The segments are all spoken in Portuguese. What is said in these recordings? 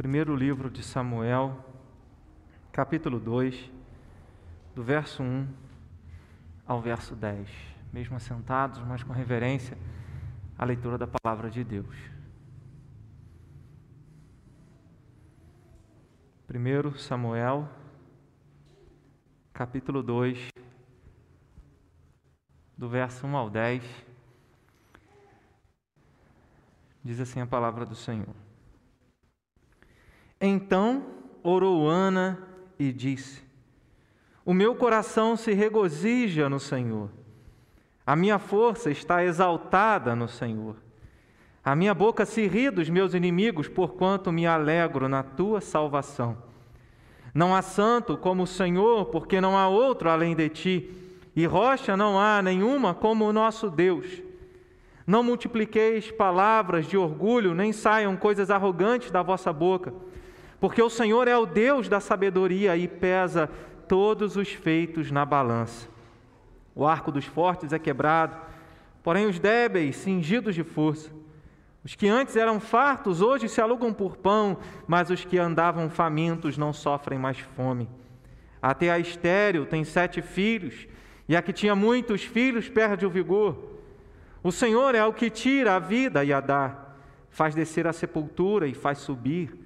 primeiro livro de Samuel, capítulo 2, do verso 1 ao verso 10. Mesmo assentados, mas com reverência, a leitura da palavra de Deus. Primeiro Samuel, capítulo 2, do verso 1 ao 10, diz assim a palavra do Senhor. Então orou Ana e disse: O meu coração se regozija no Senhor, a minha força está exaltada no Senhor. A minha boca se ri dos meus inimigos, porquanto me alegro na tua salvação. Não há santo como o Senhor, porque não há outro além de ti, e rocha não há nenhuma como o nosso Deus. Não multipliqueis palavras de orgulho, nem saiam coisas arrogantes da vossa boca porque o Senhor é o Deus da sabedoria e pesa todos os feitos na balança. O arco dos fortes é quebrado, porém os débeis cingidos de força. Os que antes eram fartos hoje se alugam por pão, mas os que andavam famintos não sofrem mais fome. Até a estéril tem sete filhos, e a que tinha muitos filhos perde o vigor. O Senhor é o que tira a vida e a dá, faz descer a sepultura e faz subir.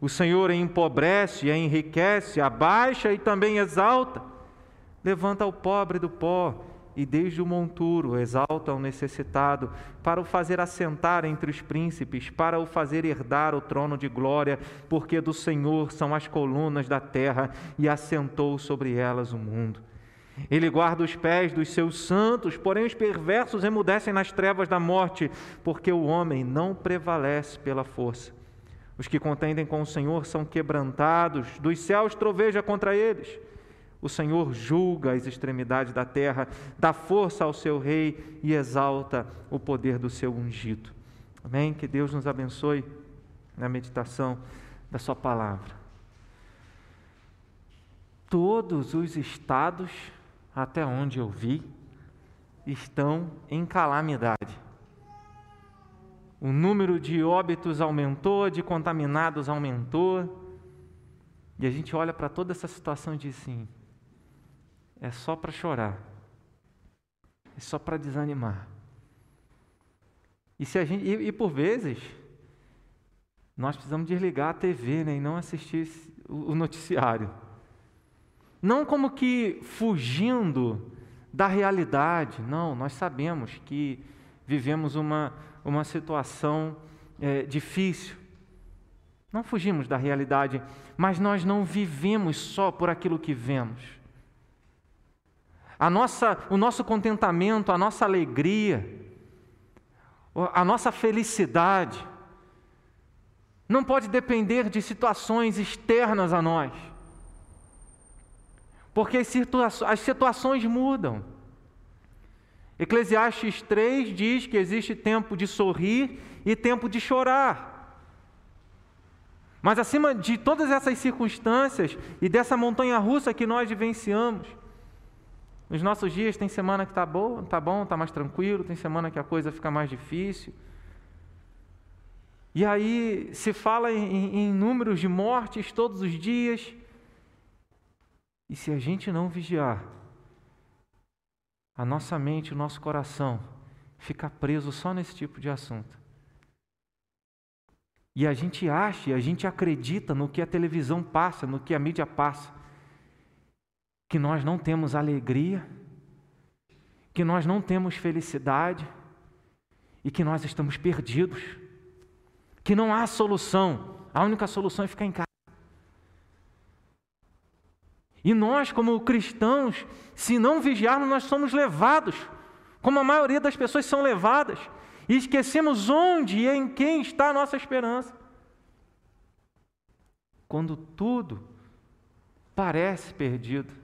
O Senhor empobrece enriquece, abaixa e também exalta. Levanta o pobre do pó e desde o monturo exalta o necessitado, para o fazer assentar entre os príncipes, para o fazer herdar o trono de glória, porque do Senhor são as colunas da terra e assentou sobre elas o mundo. Ele guarda os pés dos seus santos, porém os perversos emudecem nas trevas da morte, porque o homem não prevalece pela força. Os que contendem com o Senhor são quebrantados, dos céus troveja contra eles. O Senhor julga as extremidades da terra, dá força ao seu rei e exalta o poder do seu ungido. Amém? Que Deus nos abençoe na meditação da Sua palavra. Todos os estados, até onde eu vi, estão em calamidade. O número de óbitos aumentou, de contaminados aumentou. E a gente olha para toda essa situação e diz assim: é só para chorar, é só para desanimar. E, se a gente, e, e, por vezes, nós precisamos desligar a TV né, e não assistir o, o noticiário. Não como que fugindo da realidade, não, nós sabemos que vivemos uma, uma situação é, difícil. Não fugimos da realidade, mas nós não vivemos só por aquilo que vemos. A nossa, o nosso contentamento, a nossa alegria, a nossa felicidade, não pode depender de situações externas a nós. Porque as, as situações mudam. Eclesiastes 3 diz que existe tempo de sorrir e tempo de chorar. Mas acima de todas essas circunstâncias e dessa montanha russa que nós vivenciamos, nos nossos dias tem semana que está bom, está bom, está mais tranquilo, tem semana que a coisa fica mais difícil. E aí se fala em, em números de mortes todos os dias. E se a gente não vigiar, a nossa mente, o nosso coração fica preso só nesse tipo de assunto. E a gente acha, e a gente acredita no que a televisão passa, no que a mídia passa, que nós não temos alegria, que nós não temos felicidade e que nós estamos perdidos, que não há solução, a única solução é ficar em casa. E nós, como cristãos, se não vigiarmos, nós somos levados, como a maioria das pessoas são levadas, e esquecemos onde e em quem está a nossa esperança. Quando tudo parece perdido,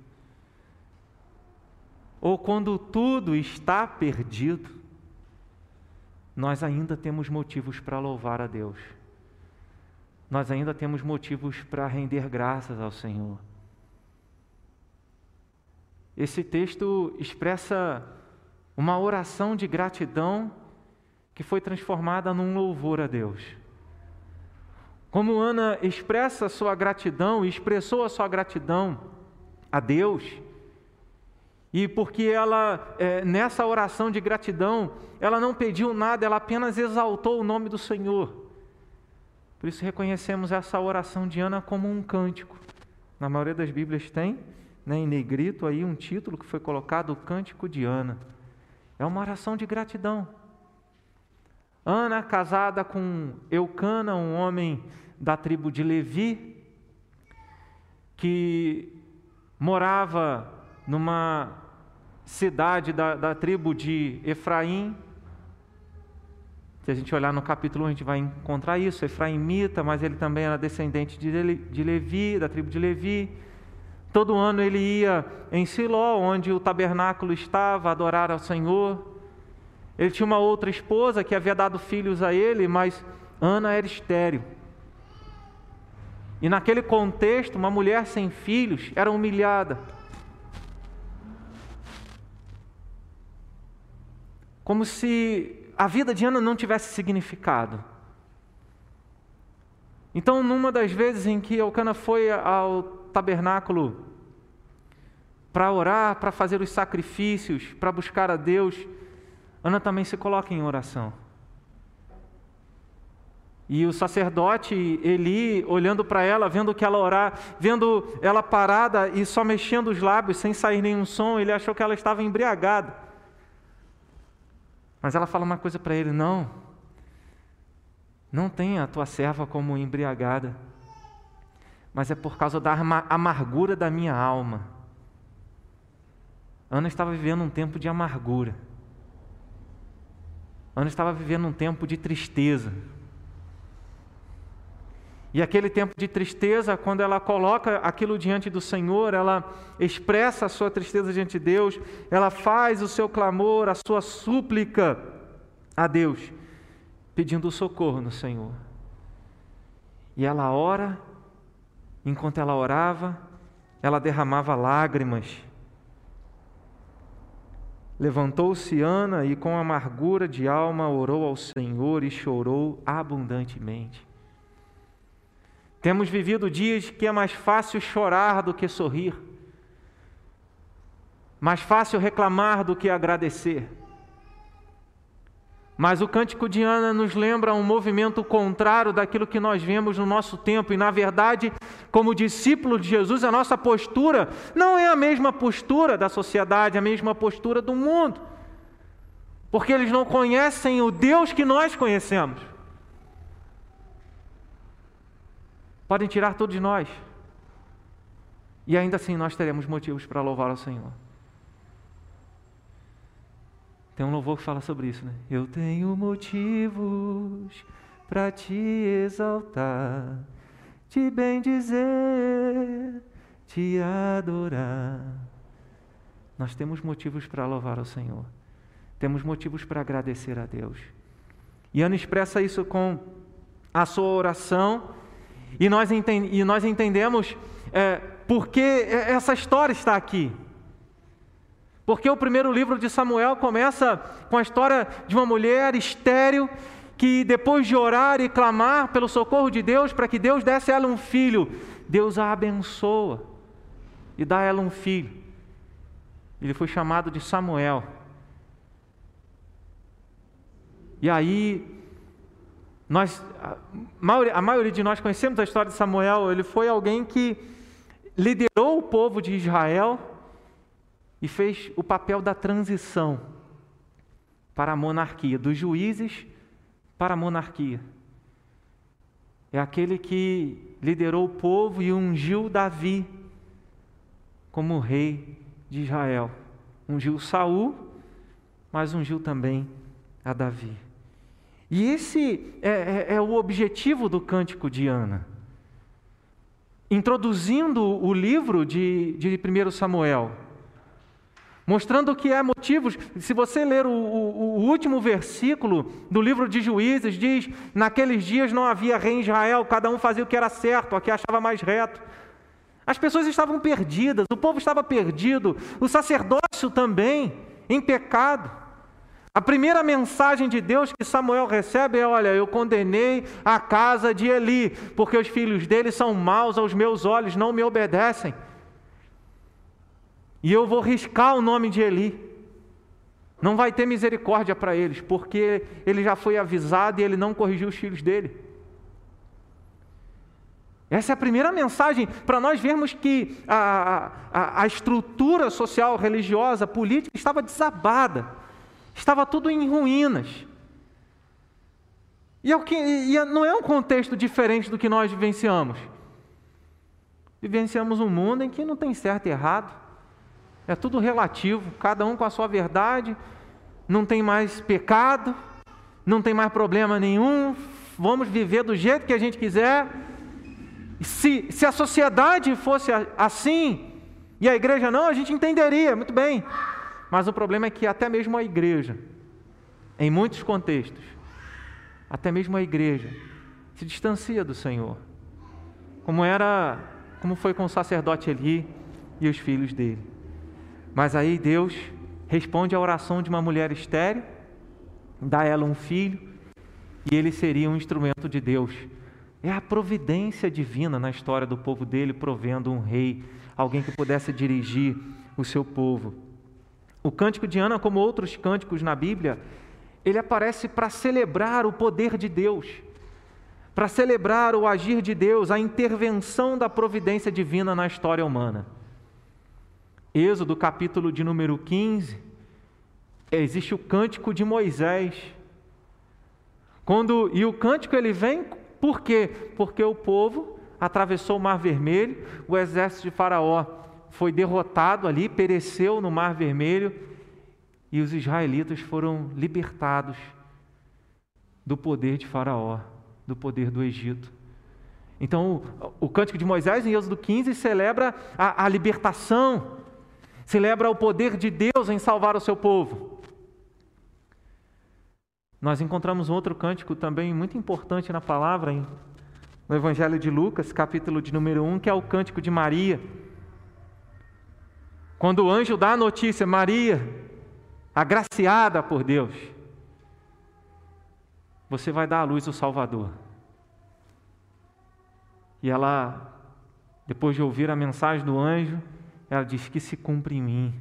ou quando tudo está perdido, nós ainda temos motivos para louvar a Deus. Nós ainda temos motivos para render graças ao Senhor. Esse texto expressa uma oração de gratidão que foi transformada num louvor a Deus. como Ana expressa sua gratidão, expressou a sua gratidão a Deus, e porque ela, é, nessa oração de gratidão, ela não pediu nada, ela apenas exaltou o nome do Senhor. Por isso reconhecemos essa oração de Ana como um cântico. Na maioria das Bíblias tem, né, em negrito aí um título que foi colocado, o Cântico de Ana. É uma oração de gratidão. Ana, casada com Eucana, um homem da tribo de Levi, que morava numa cidade da, da tribo de Efraim. Se a gente olhar no capítulo 1, a gente vai encontrar isso, Efraimita, mas ele também era descendente de Levi, da tribo de Levi. Todo ano ele ia em Siló, onde o tabernáculo estava, adorar ao Senhor. Ele tinha uma outra esposa que havia dado filhos a ele, mas Ana era estéril. E naquele contexto, uma mulher sem filhos era humilhada. Como se a vida de Ana não tivesse significado. Então, numa das vezes em que Elcana foi ao tabernáculo para orar, para fazer os sacrifícios, para buscar a Deus, Ana também se coloca em oração. E o sacerdote Eli, olhando para ela, vendo que ela orar, vendo ela parada e só mexendo os lábios sem sair nenhum som, ele achou que ela estava embriagada. Mas ela fala uma coisa para ele: não, não tenha a tua serva como embriagada, mas é por causa da amargura da minha alma. Ana estava vivendo um tempo de amargura. Ana estava vivendo um tempo de tristeza. E aquele tempo de tristeza, quando ela coloca aquilo diante do Senhor, ela expressa a sua tristeza diante de Deus, ela faz o seu clamor, a sua súplica a Deus, pedindo socorro no Senhor. E ela ora, enquanto ela orava, ela derramava lágrimas. Levantou-se Ana e, com amargura de alma, orou ao Senhor e chorou abundantemente. Temos vivido dias que é mais fácil chorar do que sorrir, mais fácil reclamar do que agradecer. Mas o cântico de Ana nos lembra um movimento contrário daquilo que nós vemos no nosso tempo, e na verdade, como discípulo de Jesus, a nossa postura não é a mesma postura da sociedade, a mesma postura do mundo, porque eles não conhecem o Deus que nós conhecemos. podem tirar tudo de nós. E ainda assim nós teremos motivos para louvar ao Senhor. Tem um louvor que fala sobre isso, né? Eu tenho motivos para te exaltar, te bem dizer, te adorar. Nós temos motivos para louvar ao Senhor. Temos motivos para agradecer a Deus. E Ana expressa isso com a sua oração e nós, e nós entendemos é, por que essa história está aqui. Porque o primeiro livro de Samuel começa com a história de uma mulher estéril que, depois de orar e clamar pelo socorro de Deus para que Deus desse a ela um filho, Deus a abençoa e dá a ela um filho. Ele foi chamado de Samuel. E aí nós, a maioria, de nós conhecemos a história de Samuel, ele foi alguém que liderou o povo de Israel e fez o papel da transição para a monarquia, dos juízes para a monarquia. É aquele que liderou o povo e ungiu Davi como rei de Israel. Ungiu Saul, mas ungiu também a Davi. E esse é, é, é o objetivo do Cântico de Ana. Introduzindo o livro de, de 1 Samuel, mostrando que há motivos. Se você ler o, o, o, último versículo do livro de Juízes, diz: Naqueles dias não havia rei em Israel, cada um fazia o que era certo, o que achava mais reto. As pessoas estavam perdidas, o povo estava perdido, o sacerdócio também, em pecado. A primeira mensagem de Deus que Samuel recebe é: Olha, eu condenei a casa de Eli, porque os filhos dele são maus aos meus olhos, não me obedecem. E eu vou riscar o nome de Eli. Não vai ter misericórdia para eles, porque ele já foi avisado e ele não corrigiu os filhos dele. Essa é a primeira mensagem para nós vermos que a, a, a estrutura social, religiosa, política estava desabada. Estava tudo em ruínas. E, é que, e é, não é um contexto diferente do que nós vivenciamos. Vivenciamos um mundo em que não tem certo e errado. É tudo relativo, cada um com a sua verdade. Não tem mais pecado, não tem mais problema nenhum. Vamos viver do jeito que a gente quiser. Se, se a sociedade fosse assim e a igreja não, a gente entenderia, muito bem. Mas o problema é que até mesmo a igreja, em muitos contextos, até mesmo a igreja se distancia do Senhor. Como era, como foi com o sacerdote Eli e os filhos dele. Mas aí Deus responde à oração de uma mulher estéril, dá a ela um filho, e ele seria um instrumento de Deus. É a providência divina na história do povo dele, provendo um rei, alguém que pudesse dirigir o seu povo. O cântico de Ana, como outros cânticos na Bíblia, ele aparece para celebrar o poder de Deus, para celebrar o agir de Deus, a intervenção da providência divina na história humana. Êxodo, capítulo de número 15, existe o cântico de Moisés. Quando e o cântico ele vem por quê? Porque o povo atravessou o Mar Vermelho, o exército de Faraó foi derrotado ali, pereceu no Mar Vermelho e os israelitas foram libertados do poder de Faraó, do poder do Egito. Então, o, o cântico de Moisés em Êxodo 15 celebra a, a libertação, celebra o poder de Deus em salvar o seu povo. Nós encontramos outro cântico também muito importante na palavra, no Evangelho de Lucas, capítulo de número 1, que é o cântico de Maria. Quando o anjo dá a notícia, Maria, agraciada por Deus, você vai dar à luz o Salvador. E ela, depois de ouvir a mensagem do anjo, ela diz que se cumpre em mim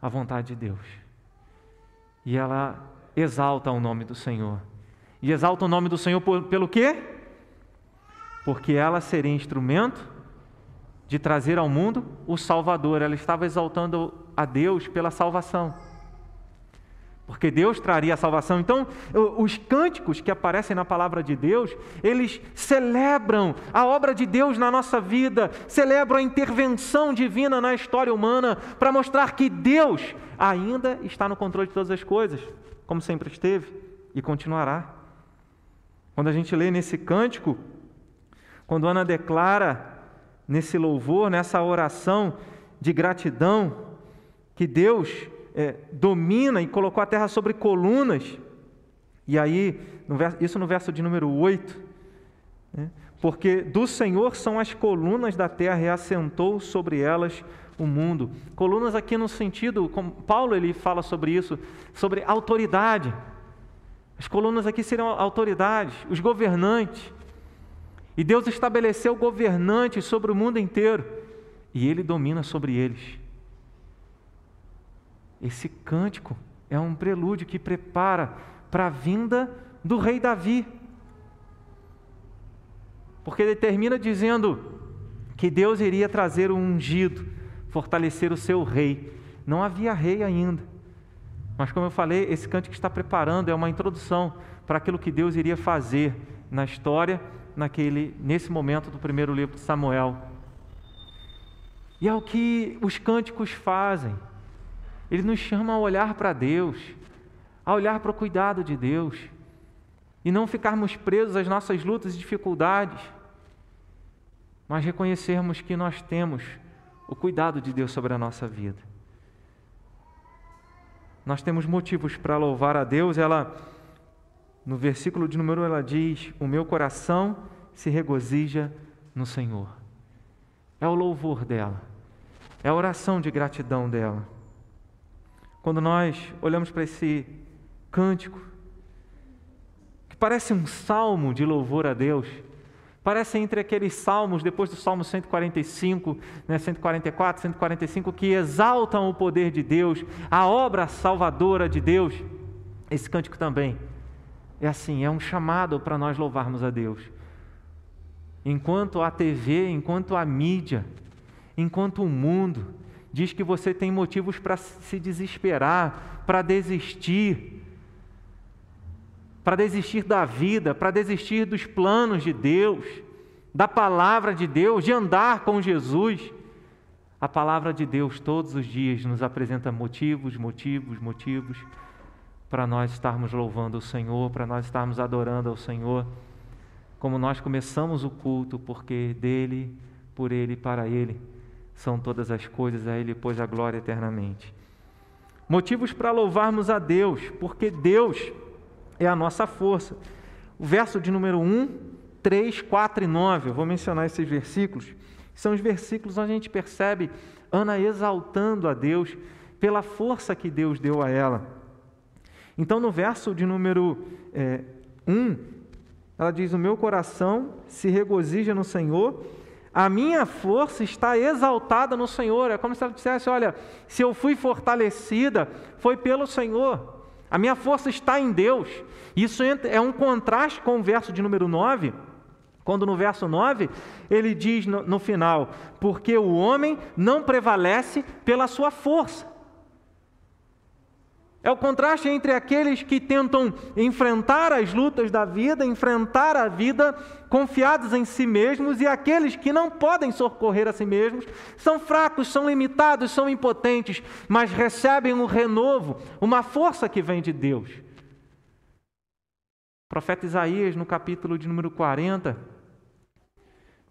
a vontade de Deus. E ela exalta o nome do Senhor. E exalta o nome do Senhor por, pelo quê? Porque ela seria instrumento de trazer ao mundo o Salvador. Ela estava exaltando a Deus pela salvação. Porque Deus traria a salvação. Então, os cânticos que aparecem na palavra de Deus, eles celebram a obra de Deus na nossa vida, celebram a intervenção divina na história humana, para mostrar que Deus ainda está no controle de todas as coisas, como sempre esteve e continuará. Quando a gente lê nesse cântico, quando Ana declara nesse louvor, nessa oração de gratidão, que Deus é, domina e colocou a terra sobre colunas. E aí, no verso, isso no verso de número 8, né? porque do Senhor são as colunas da terra e assentou sobre elas o mundo. Colunas aqui no sentido, como Paulo ele fala sobre isso, sobre autoridade. As colunas aqui seriam autoridades, os governantes. E Deus estabeleceu governantes sobre o mundo inteiro e ele domina sobre eles. Esse cântico é um prelúdio que prepara para a vinda do rei Davi. Porque ele termina dizendo que Deus iria trazer o ungido, fortalecer o seu rei. Não havia rei ainda. Mas, como eu falei, esse cântico está preparando, é uma introdução para aquilo que Deus iria fazer na história naquele, nesse momento do primeiro livro de Samuel. E é o que os cânticos fazem. Eles nos chamam a olhar para Deus, a olhar para o cuidado de Deus, e não ficarmos presos às nossas lutas e dificuldades, mas reconhecermos que nós temos o cuidado de Deus sobre a nossa vida. Nós temos motivos para louvar a Deus, ela no versículo de número ela diz: O meu coração se regozija no Senhor. É o louvor dela, é a oração de gratidão dela. Quando nós olhamos para esse cântico que parece um salmo de louvor a Deus. Parece entre aqueles salmos, depois do Salmo 145, né, 144, 145, que exaltam o poder de Deus, a obra salvadora de Deus. Esse cântico também é assim, é um chamado para nós louvarmos a Deus. Enquanto a TV, enquanto a mídia, enquanto o mundo diz que você tem motivos para se desesperar, para desistir, para desistir da vida, para desistir dos planos de Deus, da palavra de Deus, de andar com Jesus. A palavra de Deus todos os dias nos apresenta motivos, motivos, motivos para nós estarmos louvando o Senhor, para nós estarmos adorando ao Senhor como nós começamos o culto, porque dele, por ele para ele são todas as coisas, a ele pois a glória eternamente. Motivos para louvarmos a Deus, porque Deus é a nossa força. O verso de número 1, 3, 4 e 9, eu vou mencionar esses versículos, são os versículos onde a gente percebe Ana exaltando a Deus pela força que Deus deu a ela. Então, no verso de número é, 1, ela diz: O meu coração se regozija no Senhor, a minha força está exaltada no Senhor. É como se ela dissesse: Olha, se eu fui fortalecida, foi pelo Senhor. A minha força está em Deus. Isso é um contraste com o verso de número 9, quando no verso 9 ele diz no, no final: Porque o homem não prevalece pela sua força. É o contraste entre aqueles que tentam enfrentar as lutas da vida, enfrentar a vida confiados em si mesmos e aqueles que não podem socorrer a si mesmos, são fracos, são limitados, são impotentes, mas recebem um renovo, uma força que vem de Deus. O profeta Isaías, no capítulo de número 40,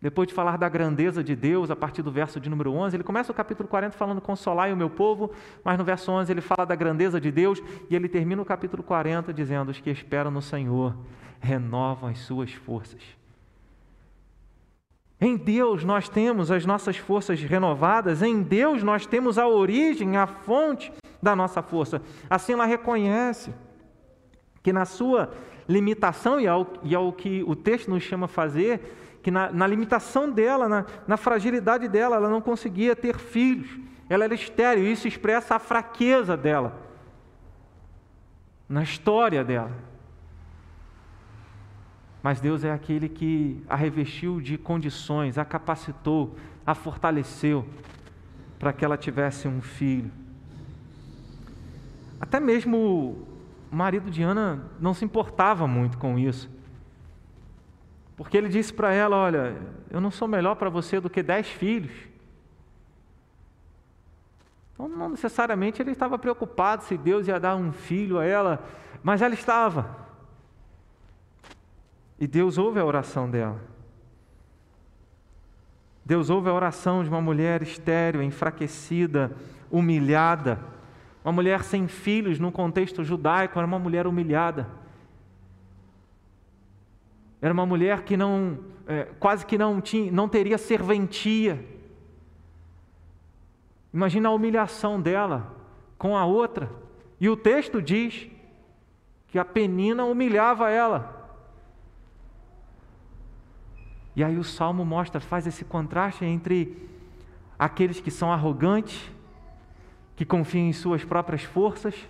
depois de falar da grandeza de Deus, a partir do verso de número 11, ele começa o capítulo 40 falando: Consolai o meu povo, mas no verso 11 ele fala da grandeza de Deus e ele termina o capítulo 40 dizendo: Os que esperam no Senhor renovam as suas forças. Em Deus nós temos as nossas forças renovadas, em Deus nós temos a origem, a fonte da nossa força. Assim ela reconhece que na sua limitação, e ao, e ao que o texto nos chama a fazer, que na, na limitação dela, na, na fragilidade dela, ela não conseguia ter filhos. Ela era estéril, isso expressa a fraqueza dela, na história dela. Mas Deus é aquele que a revestiu de condições, a capacitou, a fortaleceu para que ela tivesse um filho. Até mesmo o marido de Ana não se importava muito com isso. Porque ele disse para ela: Olha, eu não sou melhor para você do que dez filhos. Então, não necessariamente ele estava preocupado se Deus ia dar um filho a ela, mas ela estava. E Deus ouve a oração dela. Deus ouve a oração de uma mulher estéril, enfraquecida, humilhada. Uma mulher sem filhos no contexto judaico era uma mulher humilhada. Era uma mulher que não, é, quase que não, tinha, não teria serventia. Imagina a humilhação dela com a outra. E o texto diz que a penina humilhava ela. E aí o salmo mostra, faz esse contraste entre aqueles que são arrogantes, que confiam em suas próprias forças,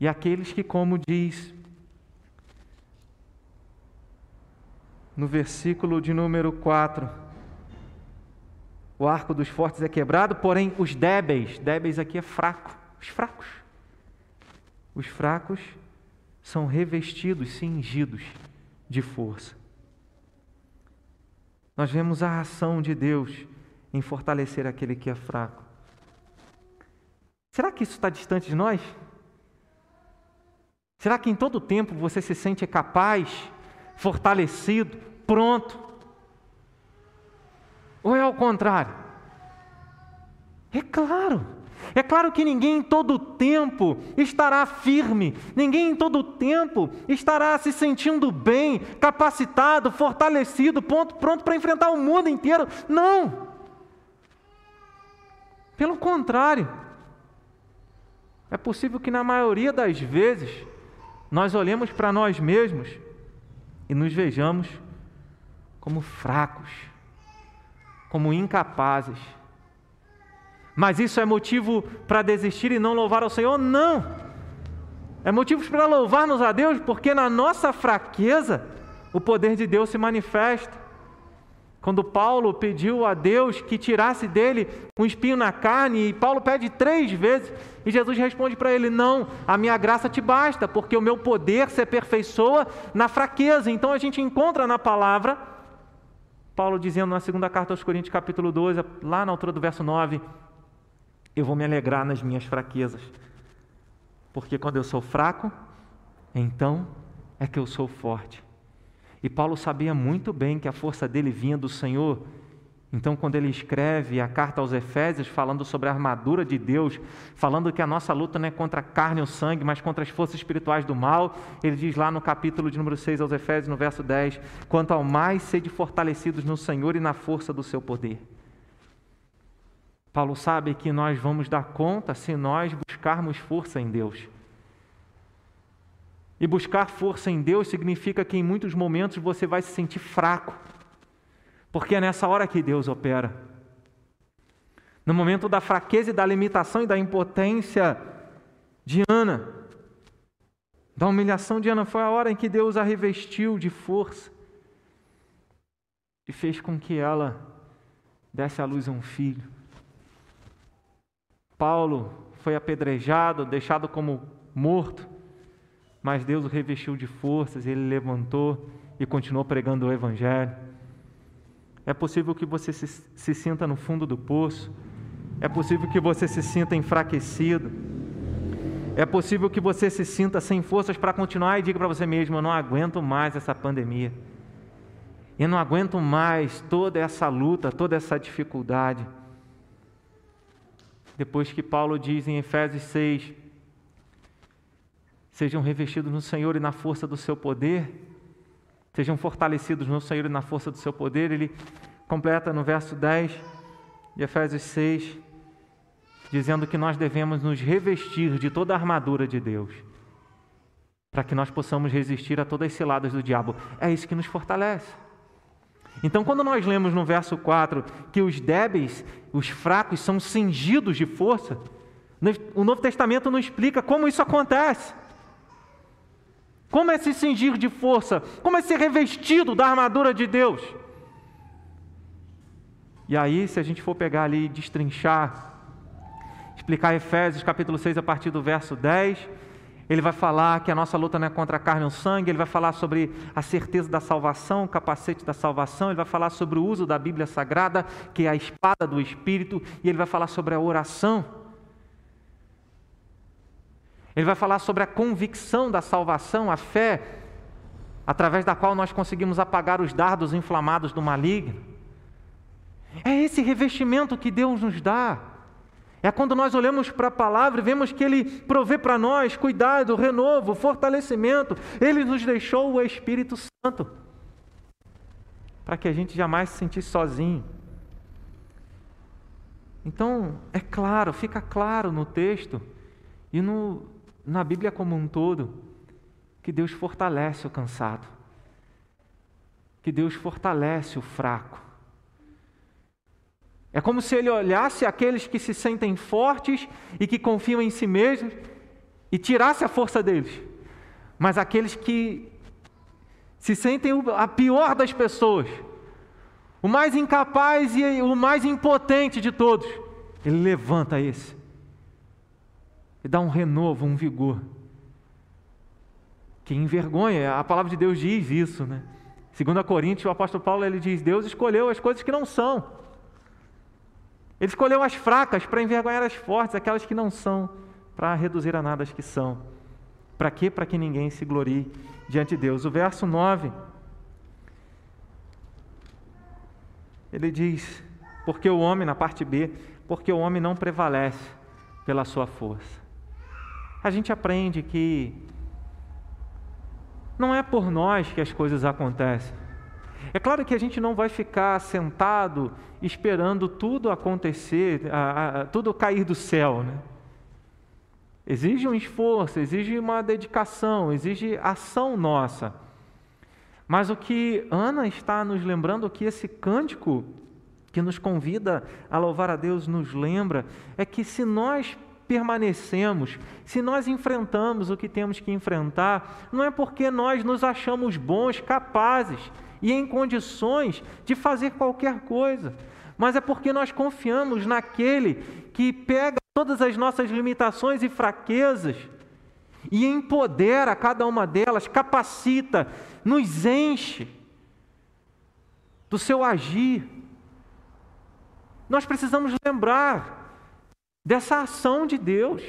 e aqueles que, como diz no versículo de número 4. O arco dos fortes é quebrado, porém os débeis, débeis aqui é fraco, os fracos. Os fracos são revestidos, cingidos de força. Nós vemos a ação de Deus em fortalecer aquele que é fraco. Será que isso está distante de nós? Será que em todo tempo você se sente capaz, fortalecido, pronto. Ou é ao contrário? É claro. É claro que ninguém em todo tempo estará firme, ninguém em todo tempo estará se sentindo bem, capacitado, fortalecido, pronto, pronto para enfrentar o mundo inteiro. Não! Pelo contrário, É possível que na maioria das vezes nós olhemos para nós mesmos e nos vejamos como fracos, como incapazes. Mas isso é motivo para desistir e não louvar ao Senhor? Não! É motivo para louvarmos a Deus, porque na nossa fraqueza o poder de Deus se manifesta. Quando Paulo pediu a Deus que tirasse dele um espinho na carne, e Paulo pede três vezes, e Jesus responde para ele: Não, a minha graça te basta, porque o meu poder se aperfeiçoa na fraqueza. Então a gente encontra na palavra, Paulo dizendo na segunda carta aos Coríntios, capítulo 12, lá na altura do verso 9: Eu vou me alegrar nas minhas fraquezas, porque quando eu sou fraco, então é que eu sou forte. E Paulo sabia muito bem que a força dele vinha do Senhor. Então, quando ele escreve a carta aos Efésios, falando sobre a armadura de Deus, falando que a nossa luta não é contra a carne ou sangue, mas contra as forças espirituais do mal, ele diz lá no capítulo de número 6 aos Efésios, no verso 10: Quanto ao mais sede fortalecidos no Senhor e na força do seu poder. Paulo sabe que nós vamos dar conta se nós buscarmos força em Deus. E buscar força em Deus significa que em muitos momentos você vai se sentir fraco, porque é nessa hora que Deus opera. No momento da fraqueza e da limitação e da impotência de Ana, da humilhação de Ana, foi a hora em que Deus a revestiu de força e fez com que ela desse à luz um filho. Paulo foi apedrejado, deixado como morto mas Deus o revestiu de forças, ele levantou e continuou pregando o Evangelho. É possível que você se, se sinta no fundo do poço, é possível que você se sinta enfraquecido, é possível que você se sinta sem forças para continuar e diga para você mesmo: Eu não aguento mais essa pandemia, eu não aguento mais toda essa luta, toda essa dificuldade. Depois que Paulo diz em Efésios 6, sejam revestidos no Senhor e na força do seu poder, sejam fortalecidos no Senhor e na força do seu poder. Ele completa no verso 10 de Efésios 6, dizendo que nós devemos nos revestir de toda a armadura de Deus, para que nós possamos resistir a todas as ciladas do diabo. É isso que nos fortalece. Então, quando nós lemos no verso 4 que os débeis, os fracos, são cingidos de força, o Novo Testamento não explica como isso acontece. Como é se cingir de força? Como é ser revestido da armadura de Deus? E aí, se a gente for pegar ali e destrinchar, explicar Efésios capítulo 6 a partir do verso 10, ele vai falar que a nossa luta não é contra a carne ou sangue, ele vai falar sobre a certeza da salvação, o capacete da salvação, ele vai falar sobre o uso da Bíblia Sagrada, que é a espada do Espírito, e ele vai falar sobre a oração. Ele vai falar sobre a convicção da salvação, a fé, através da qual nós conseguimos apagar os dardos inflamados do maligno. É esse revestimento que Deus nos dá. É quando nós olhamos para a palavra e vemos que Ele provê para nós cuidado, renovo, fortalecimento. Ele nos deixou o Espírito Santo para que a gente jamais se sentisse sozinho. Então, é claro, fica claro no texto e no, na Bíblia como um todo, que Deus fortalece o cansado, que Deus fortalece o fraco. É como se ele olhasse aqueles que se sentem fortes e que confiam em si mesmos e tirasse a força deles. Mas aqueles que se sentem a pior das pessoas, o mais incapaz e o mais impotente de todos, ele levanta esse e dá um renovo, um vigor. Que envergonha, a palavra de Deus diz isso, né? Segundo a Coríntios, o apóstolo Paulo ele diz: Deus escolheu as coisas que não são. Ele escolheu as fracas para envergonhar as fortes, aquelas que não são, para reduzir a nada as que são. Para quê? Para que ninguém se glorie diante de Deus. O verso 9, ele diz: Porque o homem, na parte B, porque o homem não prevalece pela sua força a gente aprende que não é por nós que as coisas acontecem. É claro que a gente não vai ficar sentado esperando tudo acontecer, a, a, tudo cair do céu. Né? exige um esforço, exige uma dedicação, exige ação nossa. Mas o que Ana está nos lembrando, que esse cântico que nos convida a louvar a Deus nos lembra, é que se nós permanecemos, se nós enfrentamos o que temos que enfrentar, não é porque nós nos achamos bons, capazes e em condições de fazer qualquer coisa, mas é porque nós confiamos naquele que pega todas as nossas limitações e fraquezas e empodera cada uma delas, capacita, nos enche do seu agir. Nós precisamos lembrar dessa ação de Deus.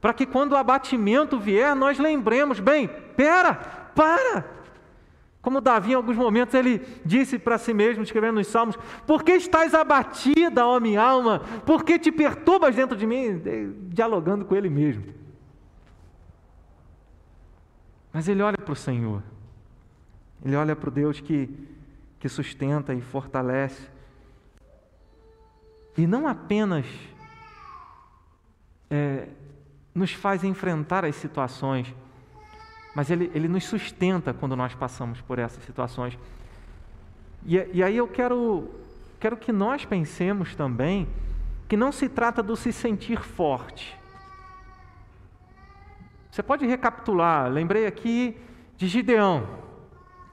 Para que quando o abatimento vier, nós lembremos, bem, pera, para. Como Davi, em alguns momentos, ele disse para si mesmo, escrevendo nos Salmos: Por que estás abatida, ó minha alma? Por que te perturbas dentro de mim? Dialogando com ele mesmo. Mas ele olha para o Senhor, ele olha para o Deus que, que sustenta e fortalece. E não apenas é, nos faz enfrentar as situações, mas ele, ele nos sustenta quando nós passamos por essas situações. E, e aí eu quero, quero que nós pensemos também que não se trata do se sentir forte. Você pode recapitular, lembrei aqui de Gideão.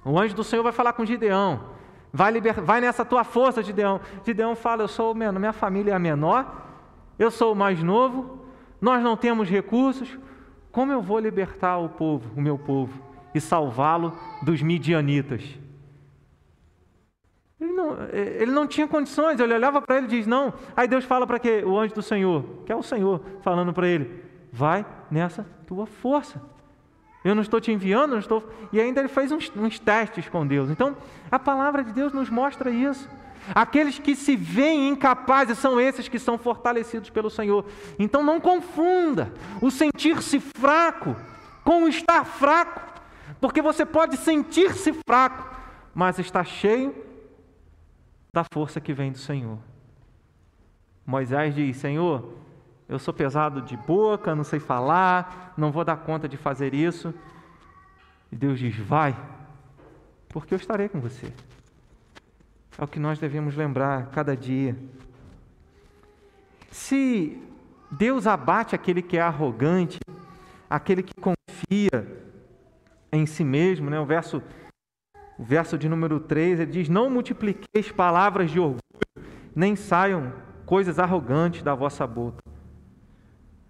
O anjo do Senhor vai falar com Gideão. Vai, liber... Vai nessa tua força, Gideão. Gideão fala: Eu sou o menor, minha família é a menor, eu sou o mais novo, nós não temos recursos. Como eu vou libertar o povo, o meu povo, e salvá-lo dos midianitas? Ele não, ele não tinha condições, ele olhava para ele e diz: Não. Aí Deus fala para que o anjo do Senhor, que é o Senhor, falando para ele: Vai nessa tua força. Eu não estou te enviando, não estou. E ainda ele fez uns, uns testes com Deus. Então, a palavra de Deus nos mostra isso. Aqueles que se veem incapazes são esses que são fortalecidos pelo Senhor. Então não confunda o sentir-se fraco com o estar fraco, porque você pode sentir-se fraco, mas está cheio da força que vem do Senhor. Moisés diz: Senhor, eu sou pesado de boca, não sei falar, não vou dar conta de fazer isso. E Deus diz: vai, porque eu estarei com você. É o que nós devemos lembrar cada dia. Se Deus abate aquele que é arrogante, aquele que confia em si mesmo, né? o, verso, o verso de número 3, ele diz: Não multipliqueis palavras de orgulho, nem saiam coisas arrogantes da vossa boca.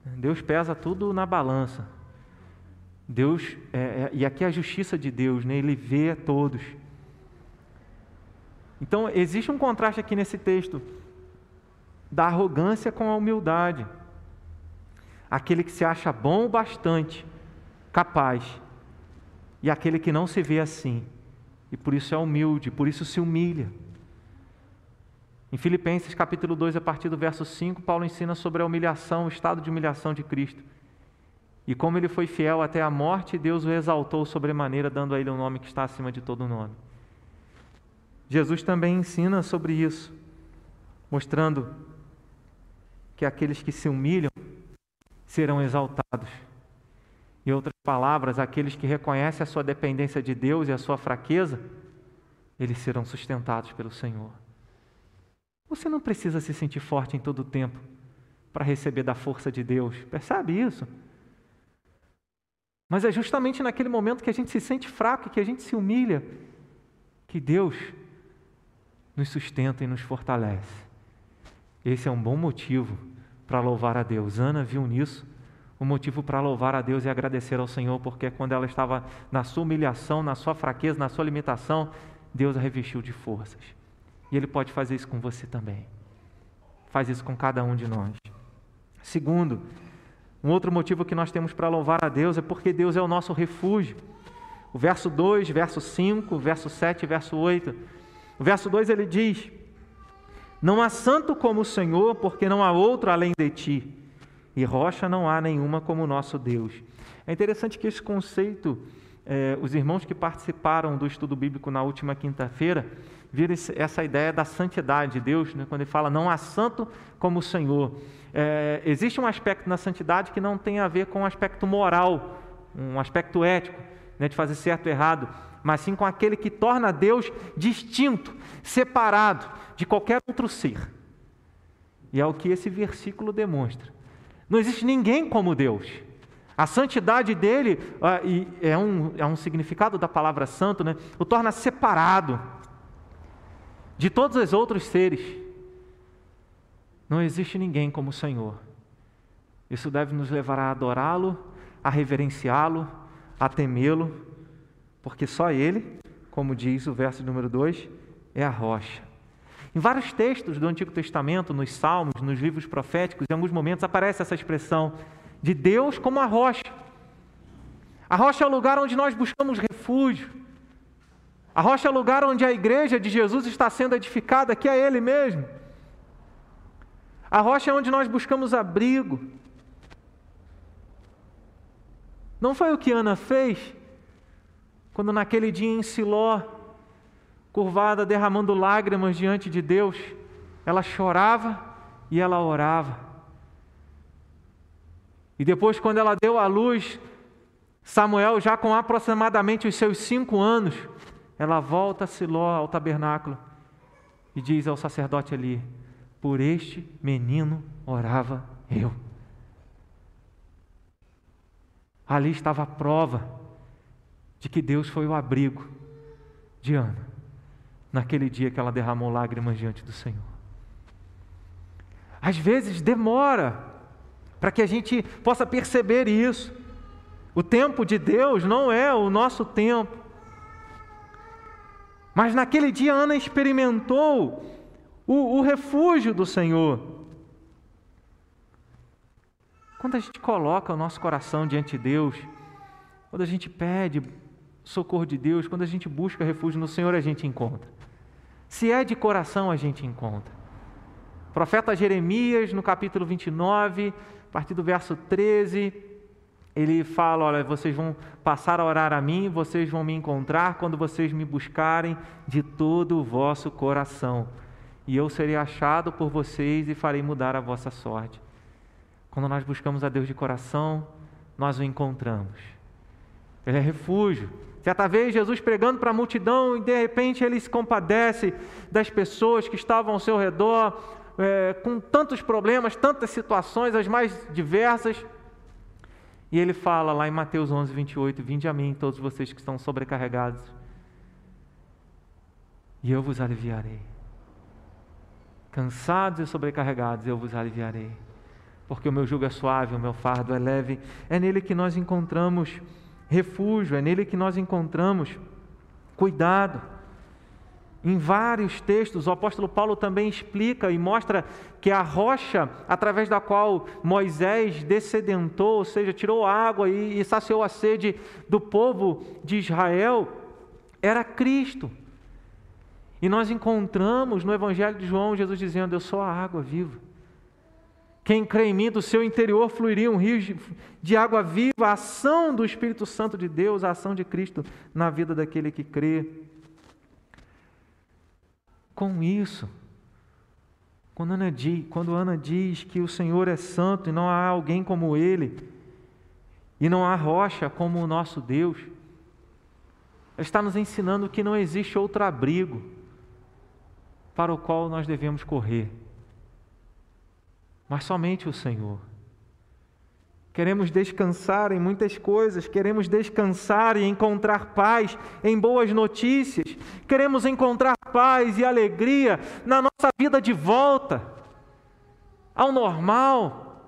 Deus pesa tudo na balança. Deus, é, é, e aqui é a justiça de Deus, né? Ele vê a todos. Então, existe um contraste aqui nesse texto da arrogância com a humildade. Aquele que se acha bom o bastante, capaz, e aquele que não se vê assim, e por isso é humilde, por isso se humilha. Em Filipenses capítulo 2, a partir do verso 5, Paulo ensina sobre a humilhação, o estado de humilhação de Cristo. E como ele foi fiel até a morte, Deus o exaltou sobremaneira, dando a ele um nome que está acima de todo nome. Jesus também ensina sobre isso, mostrando que aqueles que se humilham serão exaltados. Em outras palavras, aqueles que reconhecem a sua dependência de Deus e a sua fraqueza, eles serão sustentados pelo Senhor. Você não precisa se sentir forte em todo o tempo para receber da força de Deus. Percebe isso? Mas é justamente naquele momento que a gente se sente fraco, que a gente se humilha, que Deus nos sustenta e nos fortalece. Esse é um bom motivo para louvar a Deus. Ana viu nisso o motivo para louvar a Deus e agradecer ao Senhor, porque quando ela estava na sua humilhação, na sua fraqueza, na sua limitação, Deus a revestiu de forças. E Ele pode fazer isso com você também. Faz isso com cada um de nós. Segundo, um outro motivo que nós temos para louvar a Deus é porque Deus é o nosso refúgio. O verso 2, verso 5, verso 7 verso 8. O verso 2 ele diz: Não há santo como o Senhor, porque não há outro além de ti, e rocha não há nenhuma como o nosso Deus. É interessante que esse conceito, eh, os irmãos que participaram do estudo bíblico na última quinta-feira, vira essa ideia da santidade de Deus, né? quando ele fala não há santo como o Senhor. É, existe um aspecto na santidade que não tem a ver com um aspecto moral, um aspecto ético, né, de fazer certo ou errado, mas sim com aquele que torna Deus distinto, separado de qualquer outro ser. E é o que esse versículo demonstra. Não existe ninguém como Deus. A santidade dele ah, é, um, é um significado da palavra santo, né? o torna separado de todos os outros seres. Não existe ninguém como o Senhor. Isso deve nos levar a adorá-lo, a reverenciá-lo, a temê-lo, porque só Ele, como diz o verso número 2, é a rocha. Em vários textos do Antigo Testamento, nos Salmos, nos livros proféticos, em alguns momentos aparece essa expressão de Deus como a rocha. A rocha é o lugar onde nós buscamos refúgio. A rocha é o lugar onde a igreja de Jesus está sendo edificada, que é Ele mesmo. A rocha é onde nós buscamos abrigo. Não foi o que Ana fez quando naquele dia em Siló curvada, derramando lágrimas diante de Deus, ela chorava e ela orava. E depois, quando ela deu à luz, Samuel, já com aproximadamente os seus cinco anos, ela volta a Siló, ao tabernáculo, e diz ao sacerdote ali: Por este menino orava eu. Ali estava a prova de que Deus foi o abrigo de Ana naquele dia que ela derramou lágrimas diante do Senhor. Às vezes demora para que a gente possa perceber isso. O tempo de Deus não é o nosso tempo. Mas naquele dia Ana experimentou o, o refúgio do Senhor. Quando a gente coloca o nosso coração diante de Deus, quando a gente pede socorro de Deus, quando a gente busca refúgio no Senhor, a gente encontra. Se é de coração, a gente encontra. O profeta Jeremias, no capítulo 29, a partir do verso 13, ele fala: Olha, vocês vão passar a orar a mim, vocês vão me encontrar quando vocês me buscarem de todo o vosso coração, e eu serei achado por vocês e farei mudar a vossa sorte. Quando nós buscamos a Deus de coração, nós o encontramos. Ele é refúgio, Certa vez, Jesus pregando para a multidão e de repente ele se compadece das pessoas que estavam ao seu redor, é, com tantos problemas, tantas situações, as mais diversas. E ele fala lá em Mateus 11, 28, Vinde a mim, todos vocês que estão sobrecarregados, e eu vos aliviarei. Cansados e sobrecarregados, eu vos aliviarei. Porque o meu jugo é suave, o meu fardo é leve. É nele que nós encontramos refúgio, é nele que nós encontramos cuidado. Em vários textos, o apóstolo Paulo também explica e mostra que a rocha através da qual Moisés descedentou, ou seja, tirou água e, e saciou a sede do povo de Israel, era Cristo. E nós encontramos no Evangelho de João Jesus dizendo: Eu sou a água viva. Quem crê em mim, do seu interior fluiria um rio de água viva, a ação do Espírito Santo de Deus, a ação de Cristo na vida daquele que crê. Com isso, quando Ana, diz, quando Ana diz que o Senhor é santo e não há alguém como Ele, e não há rocha como o nosso Deus, ela está nos ensinando que não existe outro abrigo para o qual nós devemos correr mas somente o Senhor. Queremos descansar em muitas coisas, queremos descansar e encontrar paz em boas notícias, queremos encontrar paz e alegria na nossa vida de volta ao normal.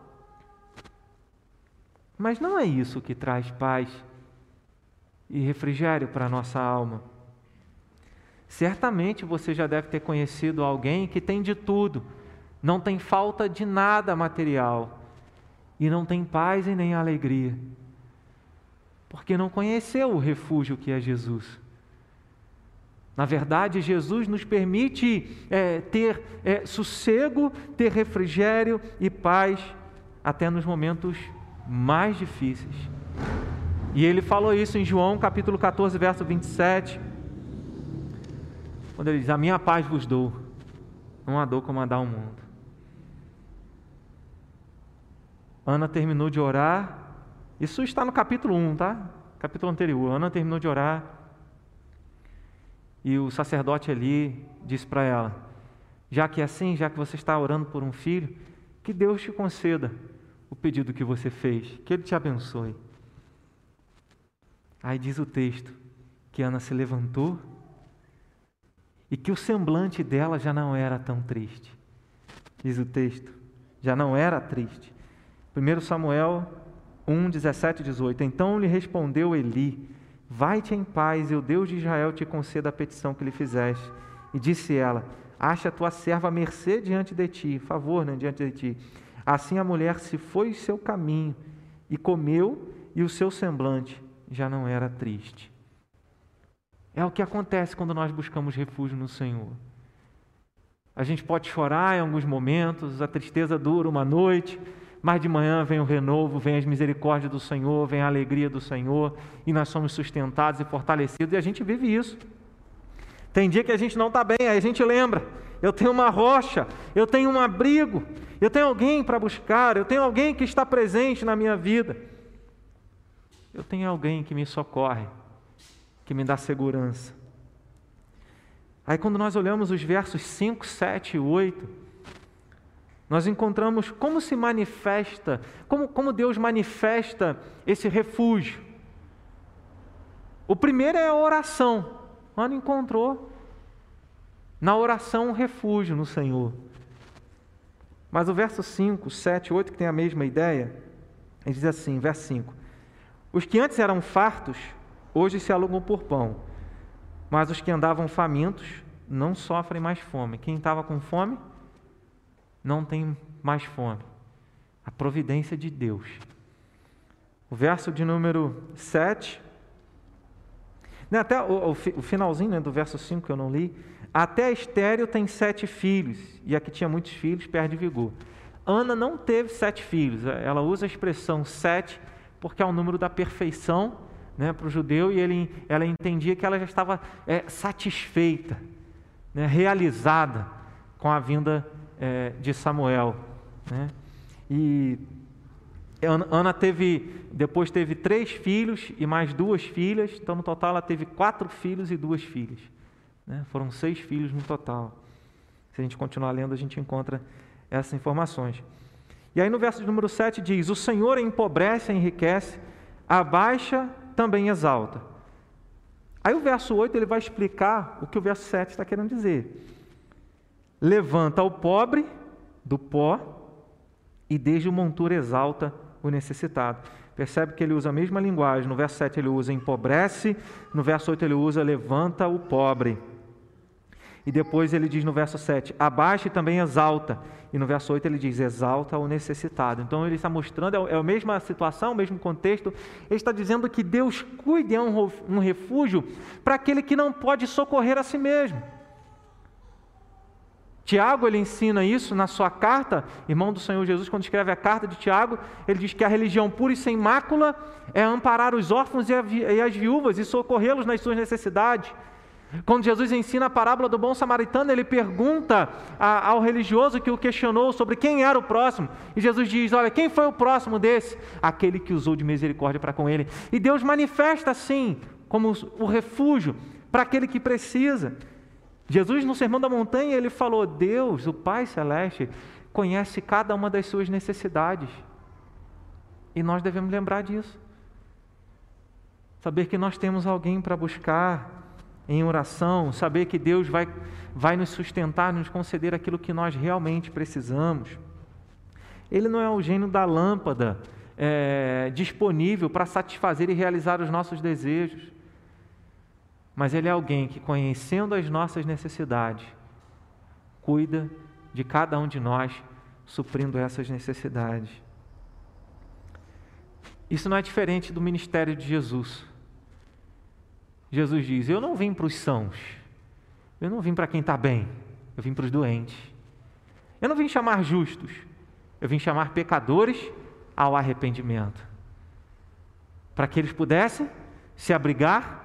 Mas não é isso que traz paz e refrigério para a nossa alma. Certamente você já deve ter conhecido alguém que tem de tudo não tem falta de nada material e não tem paz e nem alegria, porque não conheceu o refúgio que é Jesus. Na verdade, Jesus nos permite é, ter é, sossego, ter refrigério e paz até nos momentos mais difíceis. E ele falou isso em João capítulo 14, verso 27 quando ele diz: A minha paz vos dou, não há dor como a dar ao mundo. Ana terminou de orar, isso está no capítulo 1, tá? Capítulo anterior. Ana terminou de orar e o sacerdote ali disse para ela: Já que é assim, já que você está orando por um filho, que Deus te conceda o pedido que você fez, que Ele te abençoe. Aí diz o texto que Ana se levantou e que o semblante dela já não era tão triste. Diz o texto, já não era triste. 1 Samuel 1, 17 e 18. Então lhe respondeu Eli: Vai-te em paz, e o Deus de Israel te conceda a petição que lhe fizeste. E disse ela: Acha a tua serva mercê diante de ti, favor né, diante de ti. Assim a mulher se foi seu caminho e comeu, e o seu semblante já não era triste. É o que acontece quando nós buscamos refúgio no Senhor. A gente pode chorar em alguns momentos, a tristeza dura uma noite, mas de manhã vem o renovo, vem as misericórdias do Senhor, vem a alegria do Senhor, e nós somos sustentados e fortalecidos, e a gente vive isso. Tem dia que a gente não está bem, aí a gente lembra: eu tenho uma rocha, eu tenho um abrigo, eu tenho alguém para buscar, eu tenho alguém que está presente na minha vida, eu tenho alguém que me socorre, que me dá segurança. Aí, quando nós olhamos os versos 5, 7 e 8, nós encontramos como se manifesta, como, como Deus manifesta esse refúgio. O primeiro é a oração. Ana encontrou na oração um refúgio no Senhor. Mas o verso 5, 7, 8, que tem a mesma ideia, ele diz assim, verso 5: Os que antes eram fartos, hoje se alugam por pão, mas os que andavam famintos não sofrem mais fome. Quem estava com fome? Não tem mais fome. A providência de Deus. O verso de número 7. Né, até o, o, finalzinho né, do verso 5 que eu não li. Até estéreo tem sete filhos, e a que tinha muitos filhos perde vigor. Ana não teve sete filhos, ela usa a expressão sete porque é o número da perfeição né, para o judeu e ele, ela entendia que ela já estava é, satisfeita, né, realizada com a vinda é, de Samuel. Né? E Ana teve, depois teve três filhos e mais duas filhas, então no total ela teve quatro filhos e duas filhas. Né? Foram seis filhos no total. Se a gente continuar lendo, a gente encontra essas informações. E aí no verso de número 7 diz: O Senhor empobrece enriquece, abaixa também exalta. Aí o verso 8 ele vai explicar o que o verso 7 está querendo dizer levanta o pobre do pó e desde o monturo exalta o necessitado. Percebe que ele usa a mesma linguagem. No verso 7 ele usa empobrece, no verso 8 ele usa levanta o pobre. E depois ele diz no verso 7, abaixa e também exalta. E no verso 8 ele diz, exalta o necessitado. Então ele está mostrando, é, é a mesma situação, o mesmo contexto. Ele está dizendo que Deus cuide é um refúgio para aquele que não pode socorrer a si mesmo. Tiago ele ensina isso na sua carta, irmão do Senhor Jesus, quando escreve a carta de Tiago, ele diz que a religião pura e sem mácula é amparar os órfãos e as viúvas e socorrê-los nas suas necessidades. Quando Jesus ensina a parábola do bom samaritano, ele pergunta ao religioso que o questionou sobre quem era o próximo. E Jesus diz: Olha, quem foi o próximo desse? Aquele que usou de misericórdia para com ele. E Deus manifesta assim, como o refúgio para aquele que precisa. Jesus, no Sermão da Montanha, ele falou: Deus, o Pai Celeste, conhece cada uma das suas necessidades. E nós devemos lembrar disso. Saber que nós temos alguém para buscar em oração, saber que Deus vai, vai nos sustentar, nos conceder aquilo que nós realmente precisamos. Ele não é o gênio da lâmpada é, disponível para satisfazer e realizar os nossos desejos mas Ele é alguém que, conhecendo as nossas necessidades, cuida de cada um de nós, suprindo essas necessidades. Isso não é diferente do ministério de Jesus. Jesus diz: Eu não vim para os sãos, eu não vim para quem está bem, eu vim para os doentes. Eu não vim chamar justos, eu vim chamar pecadores ao arrependimento, para que eles pudessem se abrigar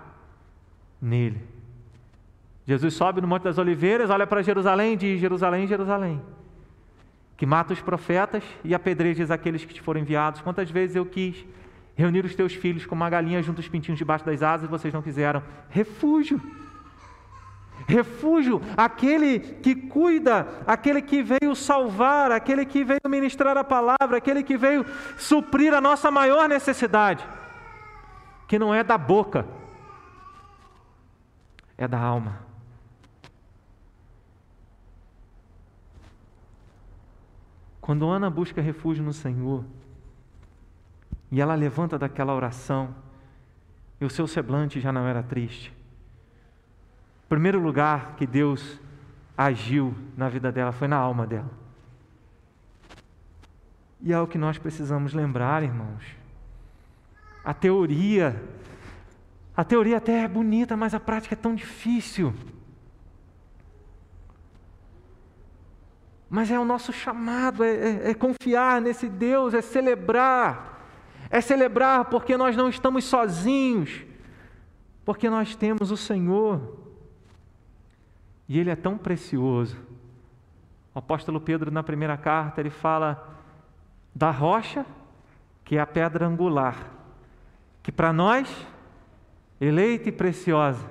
nele. Jesus sobe no Monte das Oliveiras, olha para Jerusalém e diz: Jerusalém, Jerusalém, que mata os profetas e apedrejas aqueles que te foram enviados. Quantas vezes eu quis reunir os teus filhos como uma galinha junto os pintinhos debaixo das asas e vocês não quiseram. Refúgio. Refúgio, aquele que cuida, aquele que veio salvar, aquele que veio ministrar a palavra, aquele que veio suprir a nossa maior necessidade, que não é da boca, é da alma. Quando Ana busca refúgio no Senhor, e ela levanta daquela oração, e o seu semblante já não era triste. O primeiro lugar que Deus agiu na vida dela foi na alma dela. E é o que nós precisamos lembrar, irmãos. A teoria, a teoria até é bonita, mas a prática é tão difícil. Mas é o nosso chamado, é, é, é confiar nesse Deus, é celebrar é celebrar porque nós não estamos sozinhos, porque nós temos o Senhor. E Ele é tão precioso. O apóstolo Pedro, na primeira carta, ele fala da rocha, que é a pedra angular, que para nós, eleita e preciosa,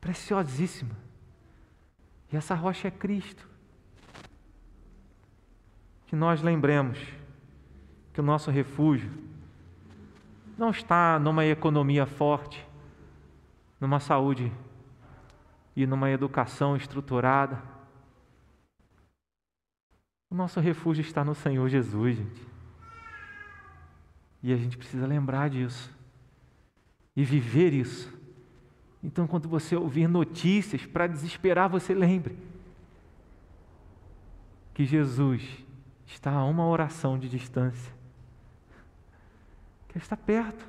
preciosíssima. E essa rocha é Cristo. Que nós lembremos que o nosso refúgio não está numa economia forte, numa saúde e numa educação estruturada. O nosso refúgio está no Senhor Jesus, gente. E a gente precisa lembrar disso e viver isso. Então, quando você ouvir notícias para desesperar, você lembre que Jesus está a uma oração de distância que Ele está perto.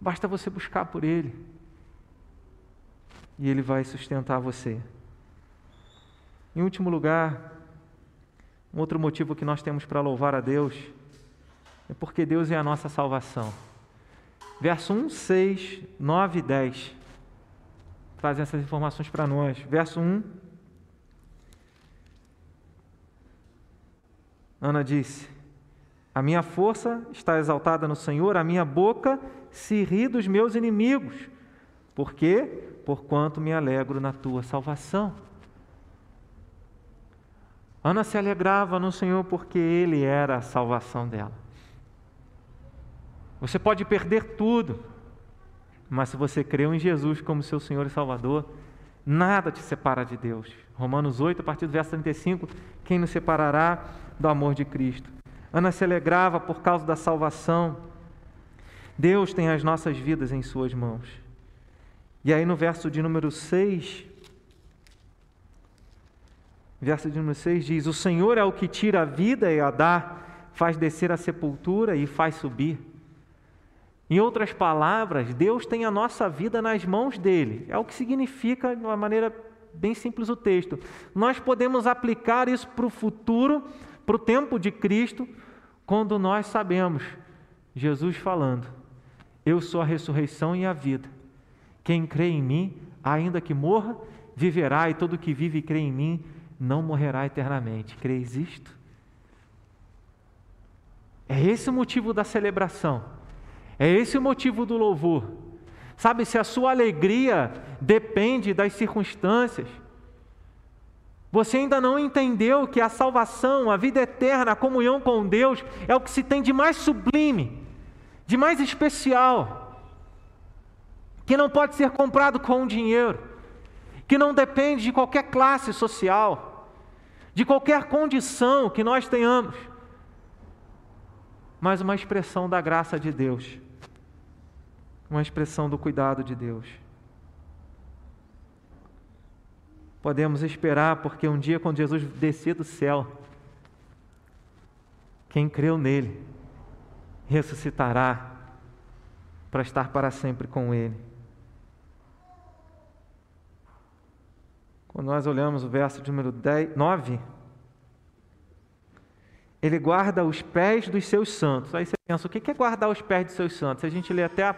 Basta você buscar por Ele. E Ele vai sustentar você. Em último lugar, um outro motivo que nós temos para louvar a Deus é porque Deus é a nossa salvação. Verso 1, 6, 9 e 10 trazem essas informações para nós. Verso 1. Ana disse: a minha força está exaltada no Senhor, a minha boca se ri dos meus inimigos. Por quê? Porquanto me alegro na tua salvação. Ana se alegrava no Senhor porque Ele era a salvação dela. Você pode perder tudo, mas se você creu em Jesus como seu Senhor e Salvador, nada te separa de Deus. Romanos 8, a partir do verso 35, quem nos separará do amor de Cristo? Ana se alegrava por causa da salvação. Deus tem as nossas vidas em Suas mãos. E aí no verso de número 6, verso de número 6 diz: O Senhor é o que tira a vida e a dá, faz descer a sepultura e faz subir. Em outras palavras, Deus tem a nossa vida nas mãos dele. É o que significa, de uma maneira bem simples, o texto. Nós podemos aplicar isso para o futuro para o tempo de Cristo, quando nós sabemos, Jesus falando: Eu sou a ressurreição e a vida. Quem crê em mim, ainda que morra, viverá, e todo que vive e crê em mim não morrerá eternamente. Creis isto? É esse o motivo da celebração, é esse o motivo do louvor. Sabe, se a sua alegria depende das circunstâncias, você ainda não entendeu que a salvação, a vida eterna, a comunhão com Deus é o que se tem de mais sublime, de mais especial, que não pode ser comprado com dinheiro, que não depende de qualquer classe social, de qualquer condição que nós tenhamos, mas uma expressão da graça de Deus, uma expressão do cuidado de Deus. podemos esperar, porque um dia, quando Jesus descer do céu, quem creu nele ressuscitará para estar para sempre com ele. Quando nós olhamos o verso número 10, 9, ele guarda os pés dos seus santos. Aí você pensa, o que é guardar os pés dos seus santos? A gente lê até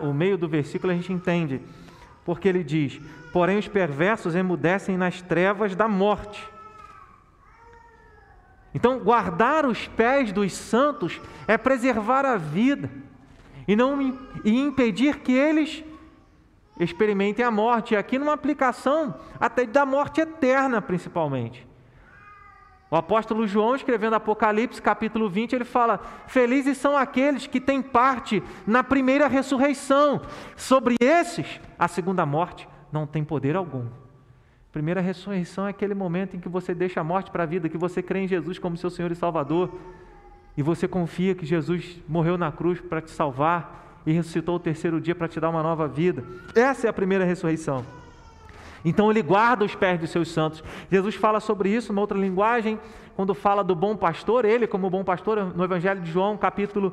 o meio do versículo a gente entende, porque ele diz: Porém, os perversos emudecem nas trevas da morte. Então, guardar os pés dos santos é preservar a vida e não e impedir que eles experimentem a morte. E aqui numa aplicação até da morte eterna, principalmente. O apóstolo João, escrevendo Apocalipse, capítulo 20, ele fala: Felizes são aqueles que têm parte na primeira ressurreição. Sobre esses, a segunda morte não tem poder algum. Primeira ressurreição é aquele momento em que você deixa a morte para a vida, que você crê em Jesus como seu Senhor e Salvador, e você confia que Jesus morreu na cruz para te salvar e ressuscitou o terceiro dia para te dar uma nova vida. Essa é a primeira ressurreição. Então ele guarda os pés dos seus santos. Jesus fala sobre isso numa outra linguagem, quando fala do bom pastor, ele como bom pastor, no Evangelho de João, capítulo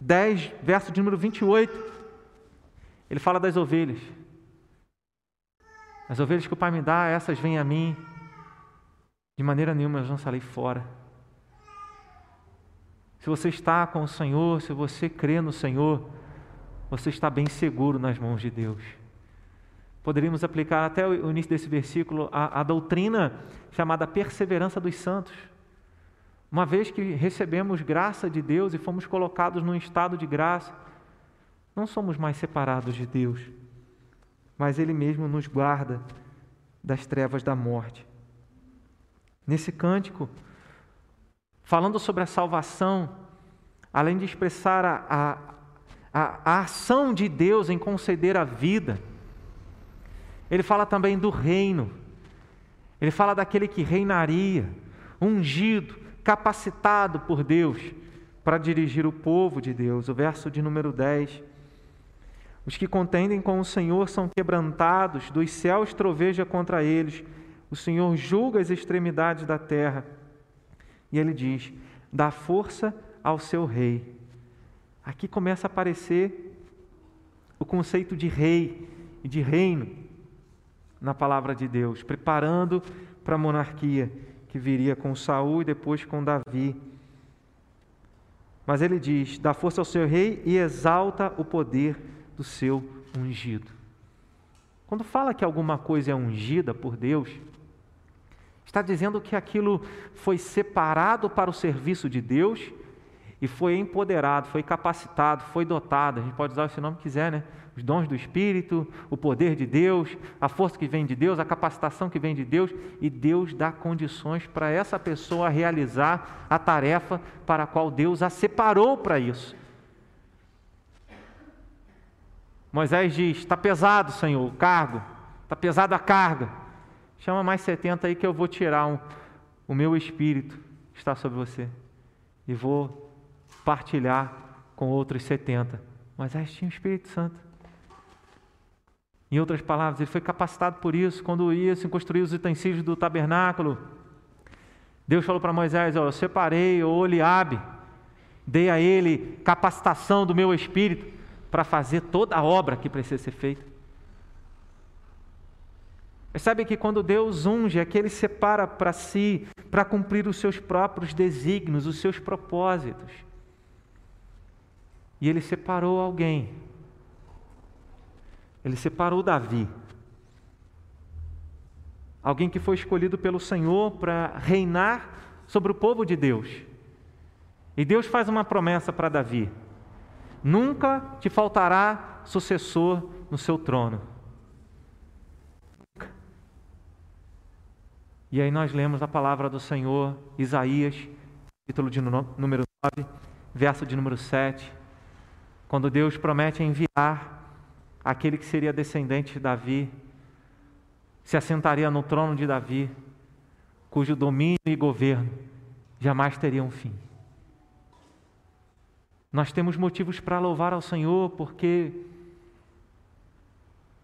10, verso de número 28. Ele fala das ovelhas. As ovelhas que o Pai me dá, essas vêm a mim. De maneira nenhuma elas não saírem fora. Se você está com o Senhor, se você crê no Senhor, você está bem seguro nas mãos de Deus. Poderíamos aplicar até o início desse versículo a, a doutrina chamada perseverança dos santos. Uma vez que recebemos graça de Deus e fomos colocados num estado de graça, não somos mais separados de Deus, mas Ele mesmo nos guarda das trevas da morte. Nesse cântico, falando sobre a salvação, além de expressar a, a, a, a ação de Deus em conceder a vida, ele fala também do reino. Ele fala daquele que reinaria, ungido, capacitado por Deus para dirigir o povo de Deus. O verso de número 10. Os que contendem com o Senhor são quebrantados, dos céus troveja contra eles. O Senhor julga as extremidades da terra. E ele diz: dá força ao seu rei. Aqui começa a aparecer o conceito de rei e de reino na palavra de Deus, preparando para a monarquia que viria com Saul e depois com Davi. Mas ele diz: dá força ao seu rei e exalta o poder do seu ungido. Quando fala que alguma coisa é ungida por Deus, está dizendo que aquilo foi separado para o serviço de Deus e foi empoderado, foi capacitado, foi dotado. A gente pode usar esse nome que quiser, né? os dons do Espírito, o poder de Deus, a força que vem de Deus, a capacitação que vem de Deus, e Deus dá condições para essa pessoa realizar a tarefa para a qual Deus a separou para isso. Moisés diz: Está pesado, Senhor, o cargo, está pesada a carga. Chama mais 70 aí que eu vou tirar um, o meu espírito que está sobre você e vou partilhar com outros 70. Moisés tinha o Espírito Santo. Em outras palavras, ele foi capacitado por isso quando ia se construir os utensílios do tabernáculo. Deus falou para Moisés: Eu separei o Oliabe, dei a ele capacitação do meu espírito para fazer toda a obra que precisa ser feita. Percebe que quando Deus unge, é que Ele separa para si, para cumprir os seus próprios desígnios, os seus propósitos. E Ele separou alguém. Ele separou Davi, alguém que foi escolhido pelo Senhor para reinar sobre o povo de Deus. E Deus faz uma promessa para Davi: nunca te faltará sucessor no seu trono. E aí nós lemos a palavra do Senhor, Isaías, capítulo de número 9, verso de número 7, quando Deus promete enviar aquele que seria descendente de Davi, se assentaria no trono de Davi, cujo domínio e governo jamais teriam fim. Nós temos motivos para louvar ao Senhor, porque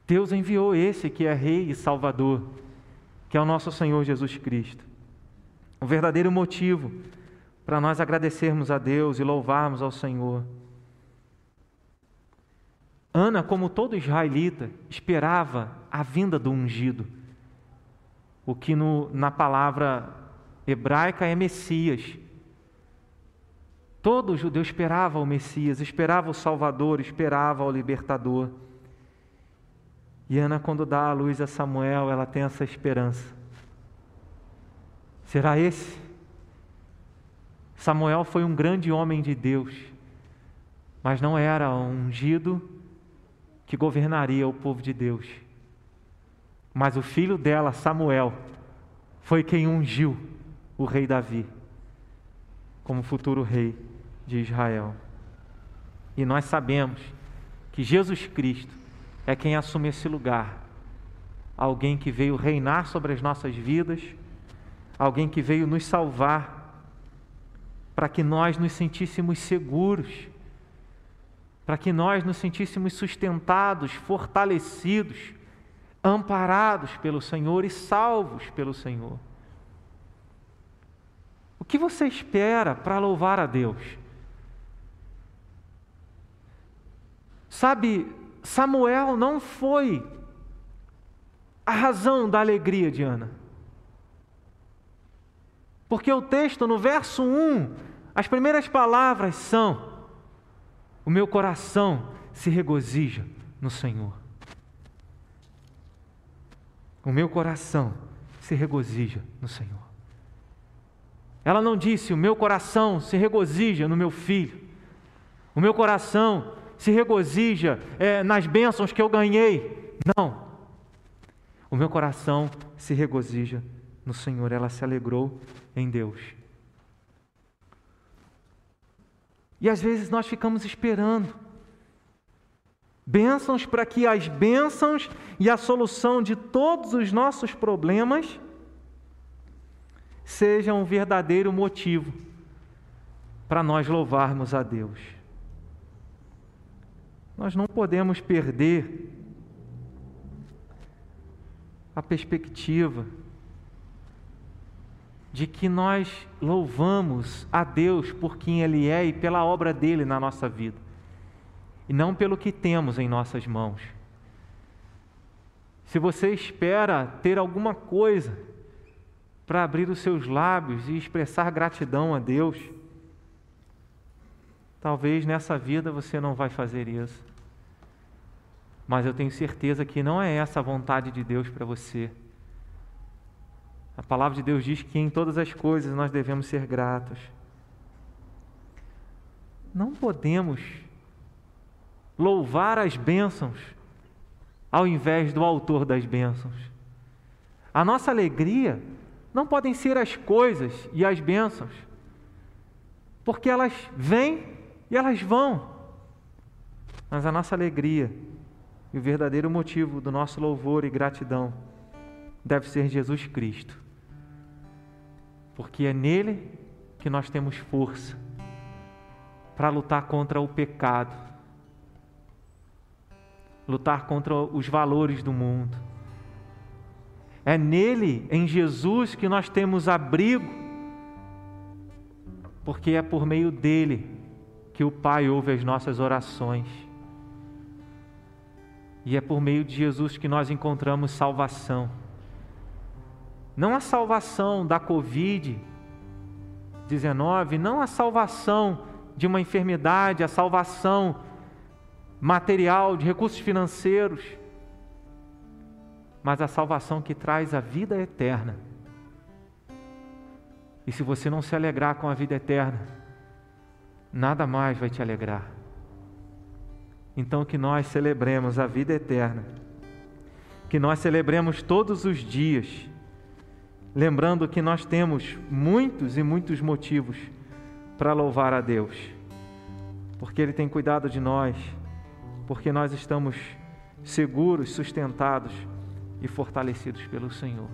Deus enviou esse que é Rei e Salvador, que é o nosso Senhor Jesus Cristo. O verdadeiro motivo para nós agradecermos a Deus e louvarmos ao Senhor Ana, como todo israelita, esperava a vinda do ungido, o que no, na palavra hebraica é Messias. Todo judeu esperava o Messias, esperava o Salvador, esperava o libertador. E Ana, quando dá a luz a Samuel, ela tem essa esperança. Será esse? Samuel foi um grande homem de Deus, mas não era ungido que governaria o povo de Deus. Mas o filho dela, Samuel, foi quem ungiu o rei Davi como futuro rei de Israel. E nós sabemos que Jesus Cristo é quem assume esse lugar. Alguém que veio reinar sobre as nossas vidas, alguém que veio nos salvar, para que nós nos sentíssemos seguros, para que nós nos sentíssemos sustentados, fortalecidos, amparados pelo Senhor e salvos pelo Senhor. O que você espera para louvar a Deus? Sabe, Samuel não foi a razão da alegria de Ana. Porque o texto, no verso 1, as primeiras palavras são: O meu coração se regozija no Senhor. O meu coração se regozija no Senhor. Ela não disse: O meu coração se regozija no meu filho. O meu coração se regozija é, nas bênçãos que eu ganhei. Não. O meu coração se regozija no Senhor. Ela se alegrou em Deus. E às vezes nós ficamos esperando bênçãos para que as bênçãos e a solução de todos os nossos problemas sejam um verdadeiro motivo para nós louvarmos a Deus. Nós não podemos perder a perspectiva de que nós louvamos a Deus por quem Ele é e pela obra dele na nossa vida, e não pelo que temos em nossas mãos. Se você espera ter alguma coisa para abrir os seus lábios e expressar gratidão a Deus, talvez nessa vida você não vai fazer isso. Mas eu tenho certeza que não é essa a vontade de Deus para você. A palavra de Deus diz que em todas as coisas nós devemos ser gratos. Não podemos louvar as bênçãos ao invés do autor das bênçãos. A nossa alegria não podem ser as coisas e as bênçãos, porque elas vêm e elas vão. Mas a nossa alegria e o verdadeiro motivo do nosso louvor e gratidão deve ser Jesus Cristo porque é nele que nós temos força para lutar contra o pecado, lutar contra os valores do mundo. É nele, em Jesus, que nós temos abrigo, porque é por meio dele que o Pai ouve as nossas orações. E é por meio de Jesus que nós encontramos salvação. Não a salvação da Covid-19, não a salvação de uma enfermidade, a salvação material, de recursos financeiros, mas a salvação que traz a vida eterna. E se você não se alegrar com a vida eterna, nada mais vai te alegrar. Então que nós celebremos a vida eterna, que nós celebremos todos os dias lembrando que nós temos muitos e muitos motivos para louvar a Deus, porque Ele tem cuidado de nós, porque nós estamos seguros, sustentados e fortalecidos pelo Senhor.